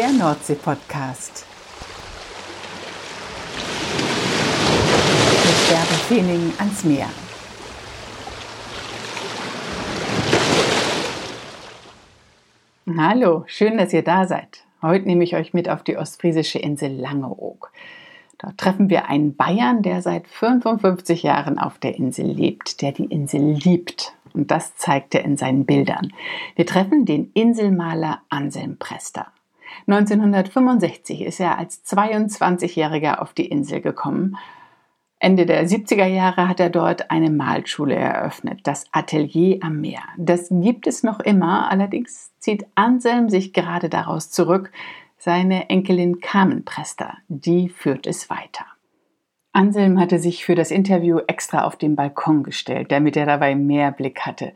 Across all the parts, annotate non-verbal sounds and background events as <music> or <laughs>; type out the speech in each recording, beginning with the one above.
der Nordsee-Podcast. Mit Bärbel ans Meer. Hallo, schön, dass ihr da seid. Heute nehme ich euch mit auf die ostfriesische Insel Langeoog. Dort treffen wir einen Bayern, der seit 55 Jahren auf der Insel lebt, der die Insel liebt. Und das zeigt er in seinen Bildern. Wir treffen den Inselmaler Anselm Prester. 1965 ist er als 22-Jähriger auf die Insel gekommen. Ende der 70er Jahre hat er dort eine Malschule eröffnet, das Atelier am Meer. Das gibt es noch immer, allerdings zieht Anselm sich gerade daraus zurück, seine Enkelin Carmen Prester, die führt es weiter. Anselm hatte sich für das Interview extra auf den Balkon gestellt, damit er dabei mehr Blick hatte.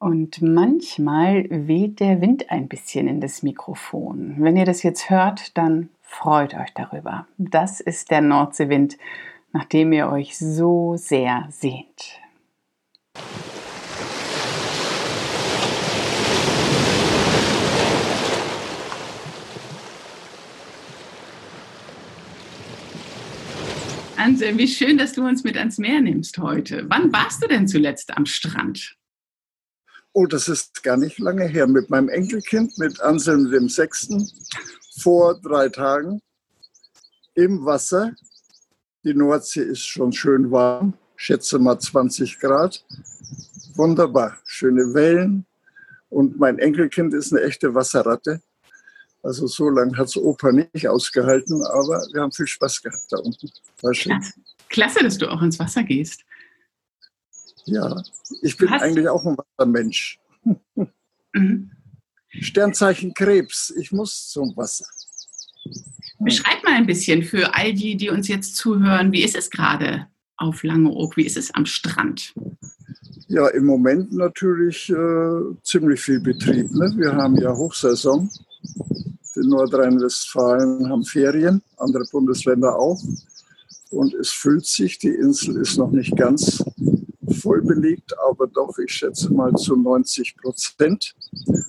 Und manchmal weht der Wind ein bisschen in das Mikrofon. Wenn ihr das jetzt hört, dann freut euch darüber. Das ist der Nordseewind, nach dem ihr euch so sehr sehnt. Anselm, wie schön, dass du uns mit ans Meer nimmst heute. Wann warst du denn zuletzt am Strand? Oh, das ist gar nicht lange her. Mit meinem Enkelkind, mit Anselm dem Sechsten, vor drei Tagen im Wasser. Die Nordsee ist schon schön warm, schätze mal 20 Grad. Wunderbar, schöne Wellen. Und mein Enkelkind ist eine echte Wasserratte. Also so lange hat es Opa nicht ausgehalten, aber wir haben viel Spaß gehabt da unten. War schön. Klasse, Klasse dass du auch ins Wasser gehst. Ja, ich bin Hast eigentlich auch ein Wassermensch. Mhm. Sternzeichen Krebs, ich muss zum Wasser. Beschreib mal ein bisschen für all die, die uns jetzt zuhören, wie ist es gerade auf Langeoog, wie ist es am Strand? Ja, im Moment natürlich äh, ziemlich viel Betrieb. Ne? Wir haben ja Hochsaison in Nordrhein-Westfalen haben Ferien, andere Bundesländer auch. Und es füllt sich, die Insel ist noch nicht ganz voll belegt, aber doch, ich schätze mal zu 90 Prozent.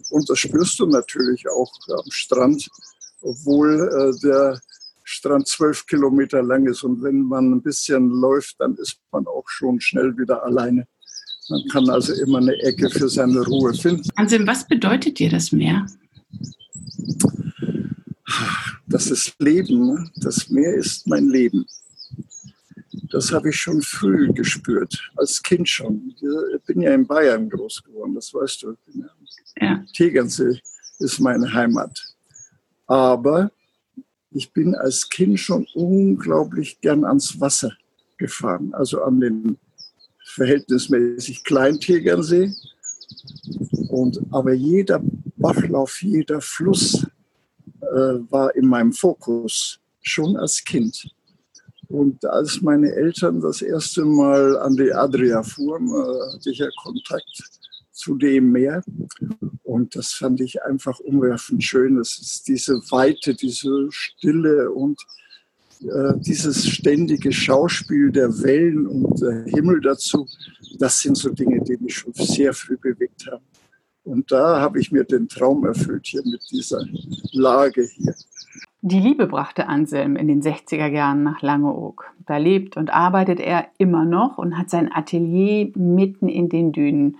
Und das spürst du natürlich auch am Strand, obwohl äh, der Strand zwölf Kilometer lang ist. Und wenn man ein bisschen läuft, dann ist man auch schon schnell wieder alleine. Man kann also immer eine Ecke für seine Ruhe finden. Anselm, was bedeutet dir das Meer? Das ist Leben. Ne? Das Meer ist mein Leben. Das habe ich schon früh gespürt, als Kind schon. Ich bin ja in Bayern groß geworden, das weißt du. Ja. Tegernsee ist meine Heimat. Aber ich bin als Kind schon unglaublich gern ans Wasser gefahren, also an den verhältnismäßig kleinen Tegernsee. Und, aber jeder Bachlauf, jeder Fluss äh, war in meinem Fokus, schon als Kind. Und als meine Eltern das erste Mal an die Adria fuhren, äh, hatte ich ja Kontakt zu dem Meer. Und das fand ich einfach umwerfend schön. Es ist diese Weite, diese Stille und äh, dieses ständige Schauspiel der Wellen und der Himmel dazu. Das sind so Dinge, die mich schon sehr früh bewegt haben. Und da habe ich mir den Traum erfüllt hier mit dieser Lage hier. Die Liebe brachte Anselm in den 60er Jahren nach Langeoog. Da lebt und arbeitet er immer noch und hat sein Atelier mitten in den Dünen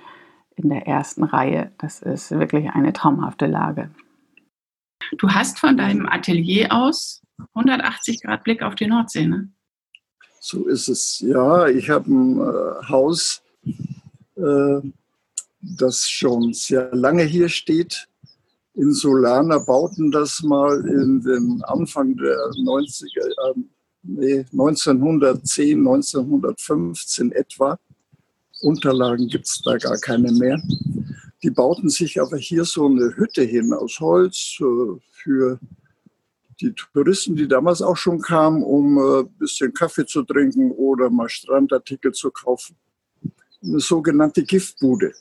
in der ersten Reihe. Das ist wirklich eine traumhafte Lage. Du hast von deinem Atelier aus 180 Grad Blick auf die Nordsee, ne? So ist es. Ja, ich habe ein äh, Haus äh, das schon sehr lange hier steht. Insulaner bauten das mal in den Anfang der 90er, äh, nee, 1910, 1915 etwa. Unterlagen gibt es da gar keine mehr. Die bauten sich aber hier so eine Hütte hin aus Holz äh, für die Touristen, die damals auch schon kamen, um ein äh, bisschen Kaffee zu trinken oder mal Strandartikel zu kaufen. Eine sogenannte Giftbude.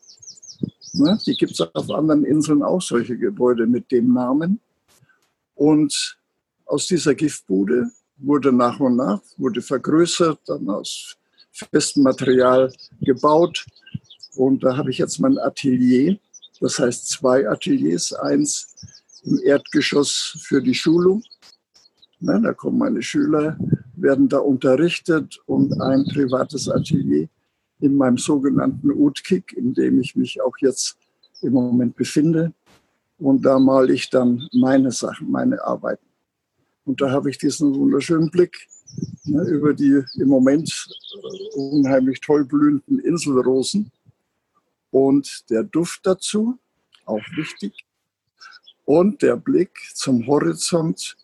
Ne? Die gibt es auf anderen Inseln auch, solche Gebäude mit dem Namen. Und aus dieser Giftbude wurde nach und nach, wurde vergrößert, dann aus festem Material gebaut. Und da habe ich jetzt mein Atelier, das heißt zwei Ateliers, eins im Erdgeschoss für die Schulung. Ne, da kommen meine Schüler, werden da unterrichtet und ein privates Atelier in meinem sogenannten Utkik, in dem ich mich auch jetzt im Moment befinde. Und da male ich dann meine Sachen, meine Arbeiten. Und da habe ich diesen wunderschönen Blick ne, über die im Moment äh, unheimlich toll blühenden Inselrosen. Und der Duft dazu, auch wichtig. Und der Blick zum Horizont.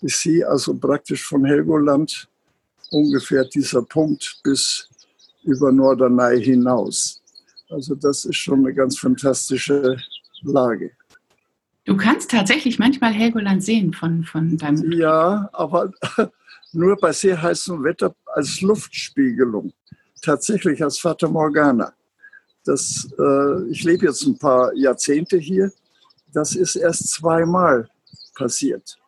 Ich sehe also praktisch von Helgoland ungefähr dieser Punkt bis über Norderney hinaus. Also das ist schon eine ganz fantastische Lage. Du kannst tatsächlich manchmal Helgoland sehen von, von deinem. Ja, aber <laughs> nur bei sehr heißem Wetter als Luftspiegelung. Tatsächlich als Fata Morgana. Das, äh, ich lebe jetzt ein paar Jahrzehnte hier. Das ist erst zweimal passiert,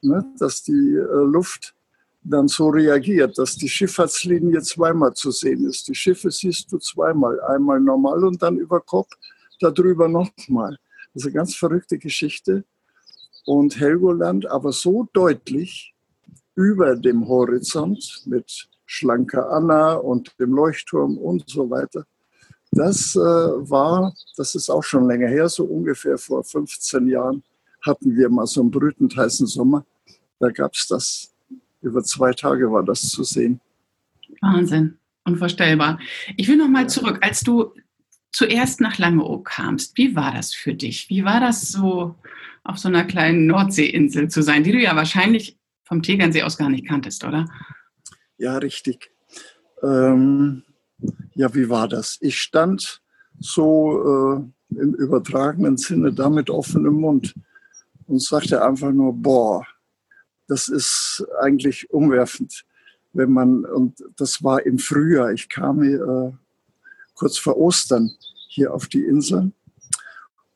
ne? dass die äh, Luft dann so reagiert, dass die Schifffahrtslinie zweimal zu sehen ist. Die Schiffe siehst du zweimal, einmal normal und dann über Kopf, darüber nochmal. Das ist eine ganz verrückte Geschichte. Und Helgoland aber so deutlich über dem Horizont mit Schlanker Anna und dem Leuchtturm und so weiter. Das äh, war, das ist auch schon länger her, so ungefähr vor 15 Jahren hatten wir mal so einen brütend heißen Sommer. Da gab es das über zwei Tage war das zu sehen. Wahnsinn, unvorstellbar. Ich will noch mal zurück, als du zuerst nach Langeoog kamst. Wie war das für dich? Wie war das so, auf so einer kleinen Nordseeinsel zu sein, die du ja wahrscheinlich vom Tegernsee aus gar nicht kanntest, oder? Ja, richtig. Ähm, ja, wie war das? Ich stand so äh, im übertragenen Sinne da mit offenem Mund und sagte einfach nur, boah, das ist eigentlich umwerfend, wenn man, und das war im Frühjahr, ich kam äh, kurz vor Ostern hier auf die Insel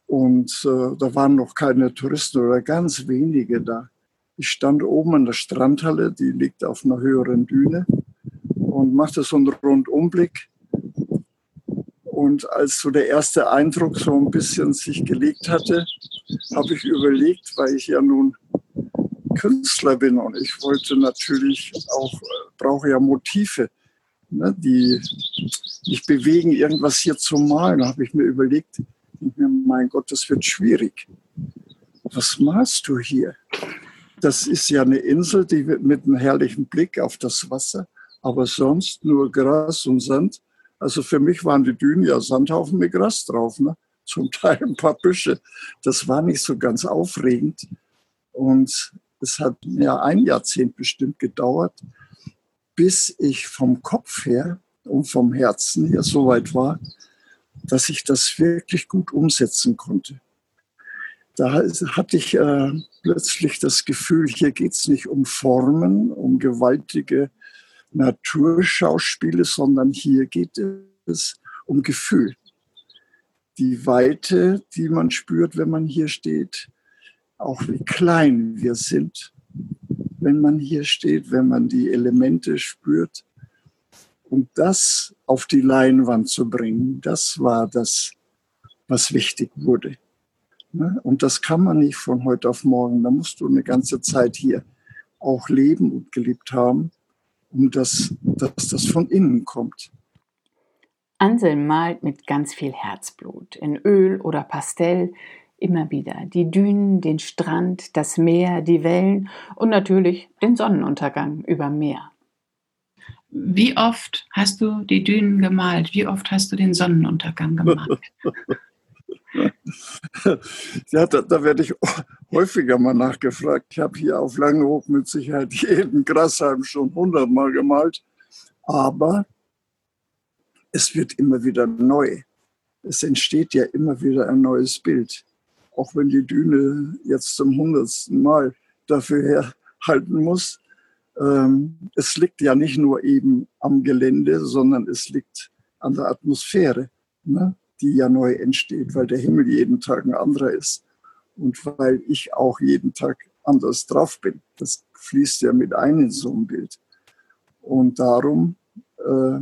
und äh, da waren noch keine Touristen oder ganz wenige da. Ich stand oben in der Strandhalle, die liegt auf einer höheren Düne und machte so einen Rundumblick. Und als so der erste Eindruck so ein bisschen sich gelegt hatte, habe ich überlegt, weil ich ja nun Künstler bin und ich wollte natürlich auch, äh, brauche ja Motive, ne, die mich bewegen, irgendwas hier zu malen. Da habe ich mir überlegt, mein Gott, das wird schwierig. Was malst du hier? Das ist ja eine Insel, die mit einem herrlichen Blick auf das Wasser, aber sonst nur Gras und Sand. Also für mich waren die Dünen ja Sandhaufen mit Gras drauf, ne? zum Teil ein paar Büsche. Das war nicht so ganz aufregend. Und es hat ja ein Jahrzehnt bestimmt gedauert, bis ich vom Kopf her und vom Herzen her so weit war, dass ich das wirklich gut umsetzen konnte. Da hatte ich äh, plötzlich das Gefühl, hier geht es nicht um Formen, um gewaltige Naturschauspiele, sondern hier geht es um Gefühl. Die Weite, die man spürt, wenn man hier steht, auch wie klein wir sind, wenn man hier steht, wenn man die Elemente spürt. Und das auf die Leinwand zu bringen, das war das, was wichtig wurde. Ne? Und das kann man nicht von heute auf morgen. Da musst du eine ganze Zeit hier auch leben und gelebt haben, um das, dass das von innen kommt. Ansel malt mit ganz viel Herzblut, in Öl oder Pastell, immer wieder die Dünen, den Strand, das Meer, die Wellen und natürlich den Sonnenuntergang über Meer. Wie oft hast du die Dünen gemalt? Wie oft hast du den Sonnenuntergang gemalt? <laughs> ja, da, da, werde ich häufiger mal nachgefragt. Ich habe hier auf Langehof mit Sicherheit <laughs> jeden Grashalm schon hundertmal gemalt. Aber es wird immer wieder neu. Es entsteht ja immer wieder ein neues Bild auch wenn die Düne jetzt zum hundertsten Mal dafür herhalten muss. Ähm, es liegt ja nicht nur eben am Gelände, sondern es liegt an der Atmosphäre, ne, die ja neu entsteht, weil der Himmel jeden Tag ein anderer ist und weil ich auch jeden Tag anders drauf bin. Das fließt ja mit ein in so ein Bild. Und darum, äh,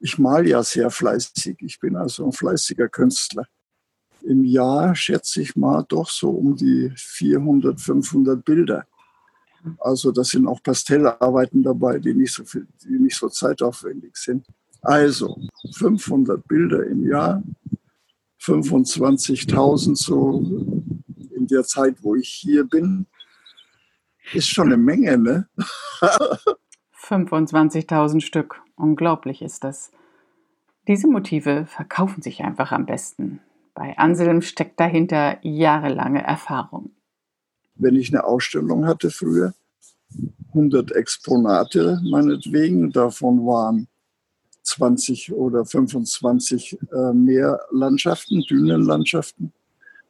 ich mal ja sehr fleißig. Ich bin also ein fleißiger Künstler. Im Jahr, schätze ich mal, doch so um die 400, 500 Bilder. Also das sind auch Pastellarbeiten dabei, die nicht so, viel, die nicht so zeitaufwendig sind. Also 500 Bilder im Jahr, 25.000 so in der Zeit, wo ich hier bin, ist schon eine Menge, ne? <laughs> 25.000 Stück. Unglaublich ist das. Diese Motive verkaufen sich einfach am besten. Bei Anselm steckt dahinter jahrelange Erfahrung. Wenn ich eine Ausstellung hatte früher, 100 Exponate meinetwegen, davon waren 20 oder 25 äh, mehr Landschaften, Dünenlandschaften,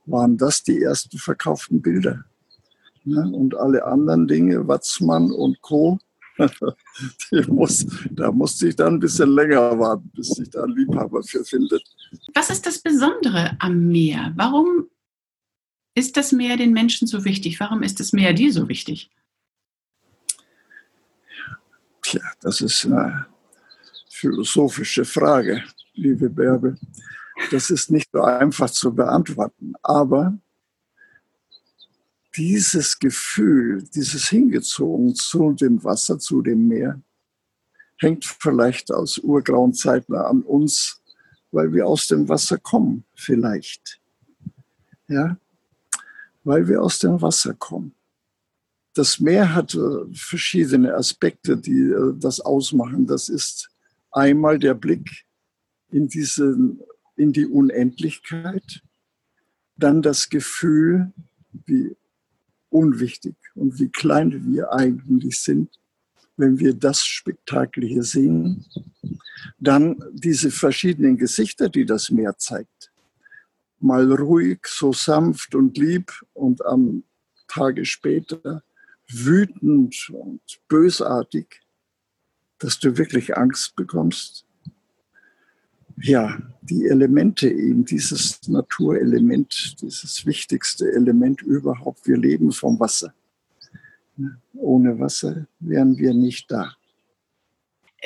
waren das die ersten verkauften Bilder. Ne? Und alle anderen Dinge, Watzmann und Co., muss, da musste ich dann ein bisschen länger warten, bis sich da ein Liebhaber für findet. Was ist das Besondere am Meer? Warum ist das Meer den Menschen so wichtig? Warum ist das Meer dir so wichtig? Tja, das ist eine philosophische Frage, liebe Bärbel. Das ist nicht so einfach zu beantworten, aber dieses Gefühl, dieses Hingezogen zu dem Wasser, zu dem Meer, hängt vielleicht aus urgrauen Zeiten an uns, weil wir aus dem Wasser kommen, vielleicht. Ja, weil wir aus dem Wasser kommen. Das Meer hat äh, verschiedene Aspekte, die äh, das ausmachen. Das ist einmal der Blick in, diese, in die Unendlichkeit, dann das Gefühl, wie unwichtig und wie klein wir eigentlich sind, wenn wir das Spektakel hier sehen. Dann diese verschiedenen Gesichter, die das Meer zeigt. Mal ruhig, so sanft und lieb und am Tage später wütend und bösartig, dass du wirklich Angst bekommst ja, die Elemente eben, dieses Naturelement, dieses wichtigste Element überhaupt. Wir leben vom Wasser. Ohne Wasser wären wir nicht da.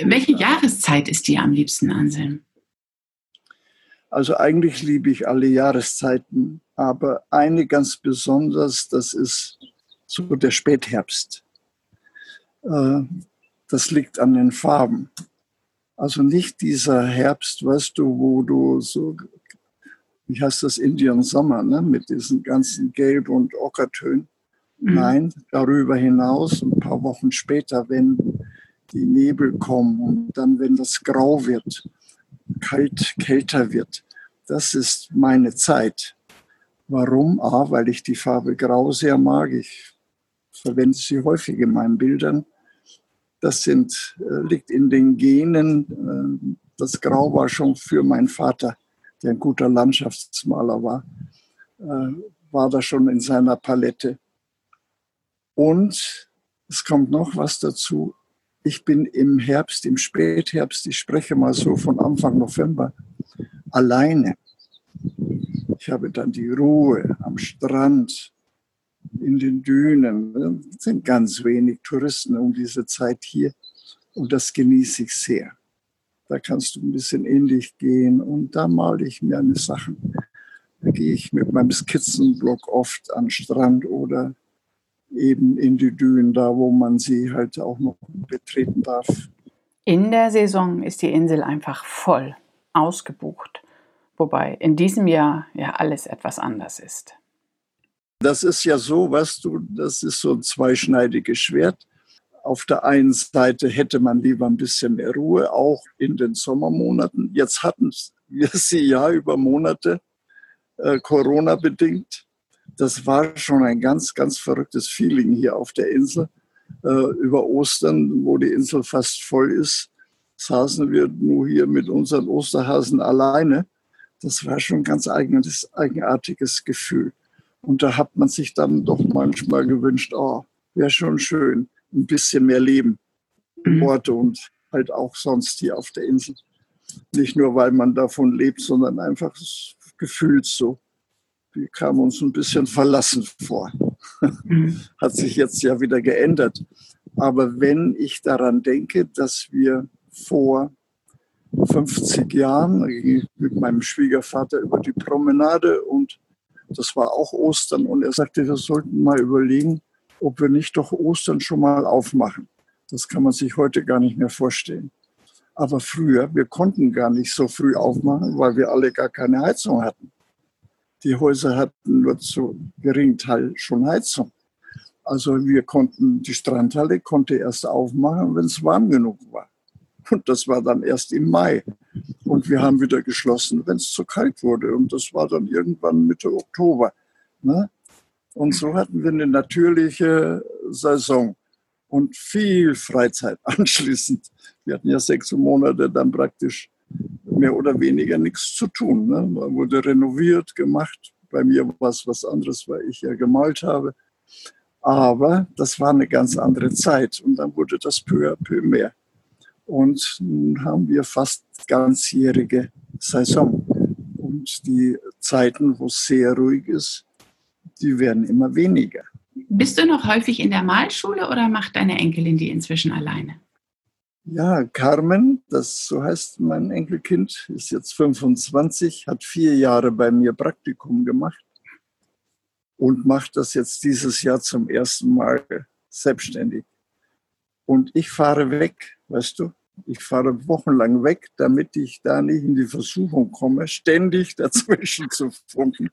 Welche Jahreszeit ist dir am liebsten, Anselm? Also eigentlich liebe ich alle Jahreszeiten, aber eine ganz besonders, das ist so der Spätherbst. Äh, das liegt an den Farben. Also nicht dieser Herbst, weißt du, wo du so, wie heißt das, Indian Sommer, ne? mit diesen ganzen Gelb- und Ockertönen. Mhm. Nein, darüber hinaus, ein paar Wochen später, wenn die Nebel kommen und dann, wenn das grau wird, kalt, kälter wird, das ist meine Zeit. Warum? A, weil ich die Farbe Grau sehr mag. Ich verwende sie häufig in meinen Bildern. Das sind, äh, liegt in den Genen. Äh, das Grau war schon für meinen Vater, der ein guter Landschaftsmaler war, äh, war da schon in seiner Palette. Und es kommt noch was dazu. Ich bin im Herbst, im Spätherbst, ich spreche mal so von Anfang November, alleine. Ich habe dann die Ruhe am Strand, in den Dünen. Es sind ganz wenig Touristen um diese Zeit hier und das genieße ich sehr. Da kannst du ein bisschen in dich gehen und da male ich mir eine Sachen. Da gehe ich mit meinem Skizzenblock oft an den Strand oder eben in die Dünen, da wo man sie halt auch noch betreten darf. In der Saison ist die Insel einfach voll, ausgebucht. Wobei in diesem Jahr ja alles etwas anders ist. Das ist ja so, weißt du, das ist so ein zweischneidiges Schwert. Auf der einen Seite hätte man lieber ein bisschen mehr Ruhe, auch in den Sommermonaten. Jetzt hatten wir <laughs> sie ja über Monate, äh, Corona-bedingt. Das war schon ein ganz, ganz verrücktes Feeling hier auf der Insel. Äh, über Ostern, wo die Insel fast voll ist, saßen wir nur hier mit unseren Osterhasen alleine. Das war schon ein ganz eigenes, eigenartiges Gefühl. Und da hat man sich dann doch manchmal gewünscht, oh, wäre schon schön, ein bisschen mehr Leben im mhm. Ort und halt auch sonst hier auf der Insel. Nicht nur, weil man davon lebt, sondern einfach gefühlt so. Wir kamen uns ein bisschen verlassen vor. Mhm. <laughs> Hat sich jetzt ja wieder geändert. Aber wenn ich daran denke, dass wir vor 50 Jahren mit meinem Schwiegervater über die Promenade und das war auch Ostern und er sagte, wir sollten mal überlegen, ob wir nicht doch Ostern schon mal aufmachen. Das kann man sich heute gar nicht mehr vorstellen. Aber früher, wir konnten gar nicht so früh aufmachen, weil wir alle gar keine Heizung hatten. Die Häuser hatten nur zu geringen Teil schon Heizung. Also wir konnten, die Strandhalle konnte erst aufmachen, wenn es warm genug war. Und das war dann erst im Mai. Und wir haben wieder geschlossen, wenn es zu kalt wurde. Und das war dann irgendwann Mitte Oktober. Ne? Und so hatten wir eine natürliche Saison und viel Freizeit <laughs> anschließend. Wir hatten ja sechs Monate dann praktisch mehr oder weniger nichts zu tun. Ne? Man wurde renoviert, gemacht. Bei mir war es was anderes, weil ich ja gemalt habe. Aber das war eine ganz andere Zeit und dann wurde das peu à peu mehr. Und nun haben wir fast ganzjährige Saison. Und die Zeiten, wo es sehr ruhig ist, die werden immer weniger. Bist du noch häufig in der Malschule oder macht deine Enkelin die inzwischen alleine? Ja, Carmen, das so heißt mein Enkelkind, ist jetzt 25, hat vier Jahre bei mir Praktikum gemacht und macht das jetzt dieses Jahr zum ersten Mal selbstständig. Und ich fahre weg, weißt du, ich fahre wochenlang weg, damit ich da nicht in die Versuchung komme, ständig <laughs> dazwischen zu funken.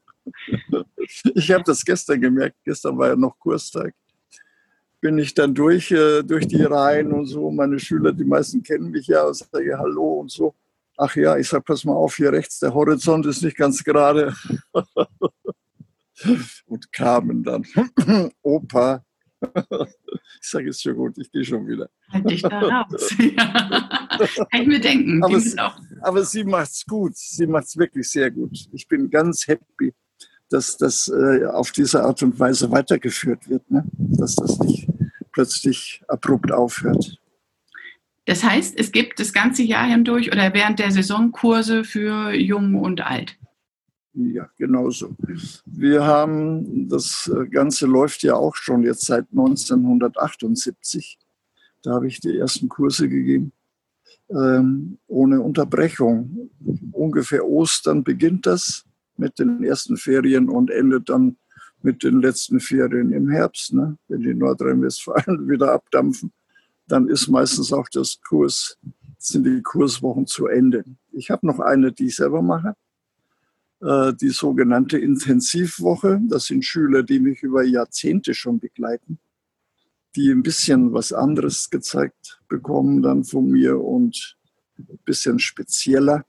Ich habe das gestern gemerkt, gestern war ja noch Kurstag. Bin ich dann durch, äh, durch die Reihen und so. Meine Schüler, die meisten kennen mich ja, sage Hallo und so. Ach ja, ich sage, pass mal auf, hier rechts, der Horizont ist nicht ganz gerade. <laughs> und kamen dann, <clears throat> Opa, <laughs> ich sage, ist schon gut, ich gehe schon wieder. Halt dich da raus. <laughs> ja. Kann ich mir denken. Aber, sie, aber sie macht es gut. Sie macht es wirklich sehr gut. Ich bin ganz happy, dass das äh, auf diese Art und Weise weitergeführt wird. Ne? Dass das nicht plötzlich abrupt aufhört. Das heißt, es gibt das ganze Jahr hindurch oder während der Saison Kurse für Jung und Alt. Ja, genauso. Wir haben, das Ganze läuft ja auch schon jetzt seit 1978. Da habe ich die ersten Kurse gegeben, ähm, ohne Unterbrechung. Ungefähr Ostern beginnt das mit den ersten Ferien und endet dann mit den letzten Ferien im Herbst. Ne? Wenn die Nordrhein-Westfalen <laughs> wieder abdampfen, dann ist meistens auch das Kurs, sind die Kurswochen zu Ende. Ich habe noch eine, die ich selber mache äh, die sogenannte Intensivwoche. Das sind Schüler, die mich über Jahrzehnte schon begleiten, die ein bisschen was anderes gezeigt bekommen dann von mir und ein bisschen spezieller.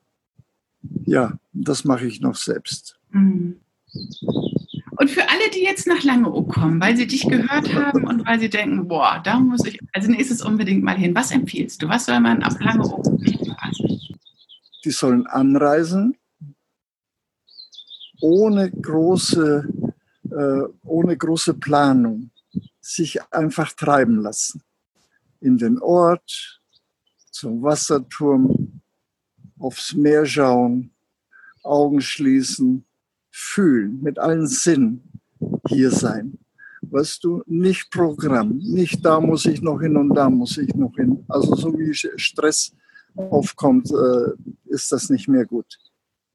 Ja, das mache ich noch selbst. Mhm. Und für alle, die jetzt nach Langeoog kommen, weil sie dich gehört haben und weil sie denken, boah, da muss ich als nächstes unbedingt mal hin. Was empfiehlst du? Was soll man auf Langeoog nicht verpassen? Die sollen anreisen, ohne große, äh, ohne große Planung sich einfach treiben lassen. In den Ort, zum Wasserturm, aufs Meer schauen, Augen schließen, fühlen, mit allen Sinnen hier sein. Weißt du, nicht Programm, nicht da muss ich noch hin und da muss ich noch hin. Also so wie Stress aufkommt, äh, ist das nicht mehr gut.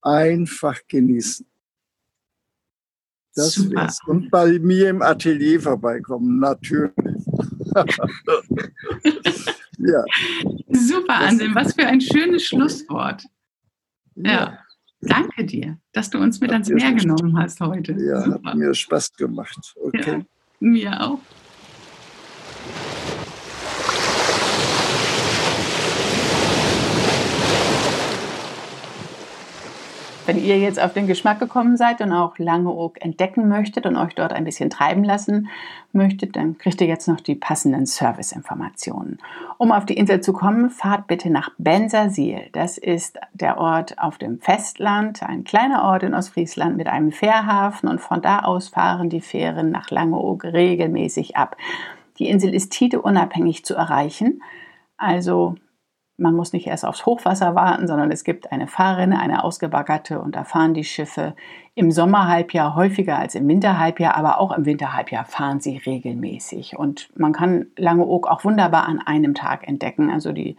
Einfach genießen. Das Super. wär's. Und bei mir im Atelier vorbeikommen, natürlich. <laughs> ja. Super, Anselm, was für ein schönes Schlusswort. Ja. ja. Danke dir, dass du uns mit hat ans Meer genommen hast heute. Ja, Super. hat mir Spaß gemacht. Okay. Ja, mir auch. Wenn ihr jetzt auf den Geschmack gekommen seid und auch Langeoog entdecken möchtet und euch dort ein bisschen treiben lassen möchtet, dann kriegt ihr jetzt noch die passenden Serviceinformationen. Um auf die Insel zu kommen, fahrt bitte nach Bensersiel. Das ist der Ort auf dem Festland, ein kleiner Ort in Ostfriesland mit einem Fährhafen und von da aus fahren die Fähren nach Langeoog regelmäßig ab. Die Insel ist unabhängig zu erreichen. Also man muss nicht erst aufs Hochwasser warten, sondern es gibt eine Fahrrinne, eine ausgebaggerte und da fahren die Schiffe im Sommerhalbjahr häufiger als im Winterhalbjahr, aber auch im Winterhalbjahr fahren sie regelmäßig. Und man kann Langeoog auch wunderbar an einem Tag entdecken. Also die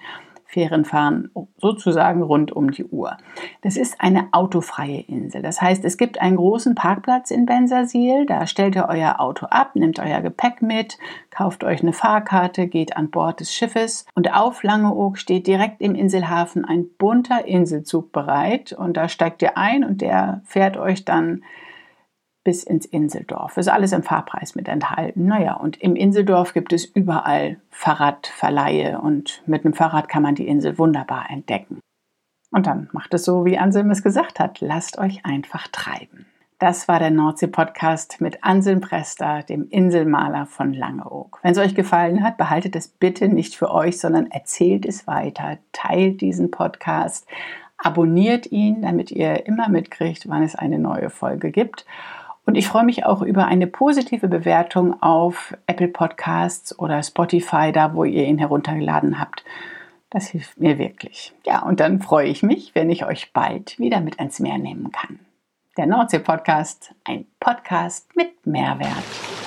Fähren fahren sozusagen rund um die Uhr. Das ist eine autofreie Insel. Das heißt, es gibt einen großen Parkplatz in Bensersiel. Da stellt ihr euer Auto ab, nehmt euer Gepäck mit, kauft euch eine Fahrkarte, geht an Bord des Schiffes. Und auf Langeoog steht direkt im Inselhafen ein bunter Inselzug bereit. Und da steigt ihr ein und der fährt euch dann bis ins Inseldorf. Ist alles im Fahrpreis mit enthalten. Naja, und im Inseldorf gibt es überall Fahrradverleihe und mit einem Fahrrad kann man die Insel wunderbar entdecken. Und dann macht es so, wie Anselm es gesagt hat. Lasst euch einfach treiben. Das war der Nordsee-Podcast mit Anselm Prester, dem Inselmaler von Langeoog. Wenn es euch gefallen hat, behaltet es bitte nicht für euch, sondern erzählt es weiter, teilt diesen Podcast, abonniert ihn, damit ihr immer mitkriegt, wann es eine neue Folge gibt. Und ich freue mich auch über eine positive Bewertung auf Apple Podcasts oder Spotify, da wo ihr ihn heruntergeladen habt. Das hilft mir wirklich. Ja, und dann freue ich mich, wenn ich euch bald wieder mit ans Meer nehmen kann. Der Nordsee-Podcast, ein Podcast mit Mehrwert.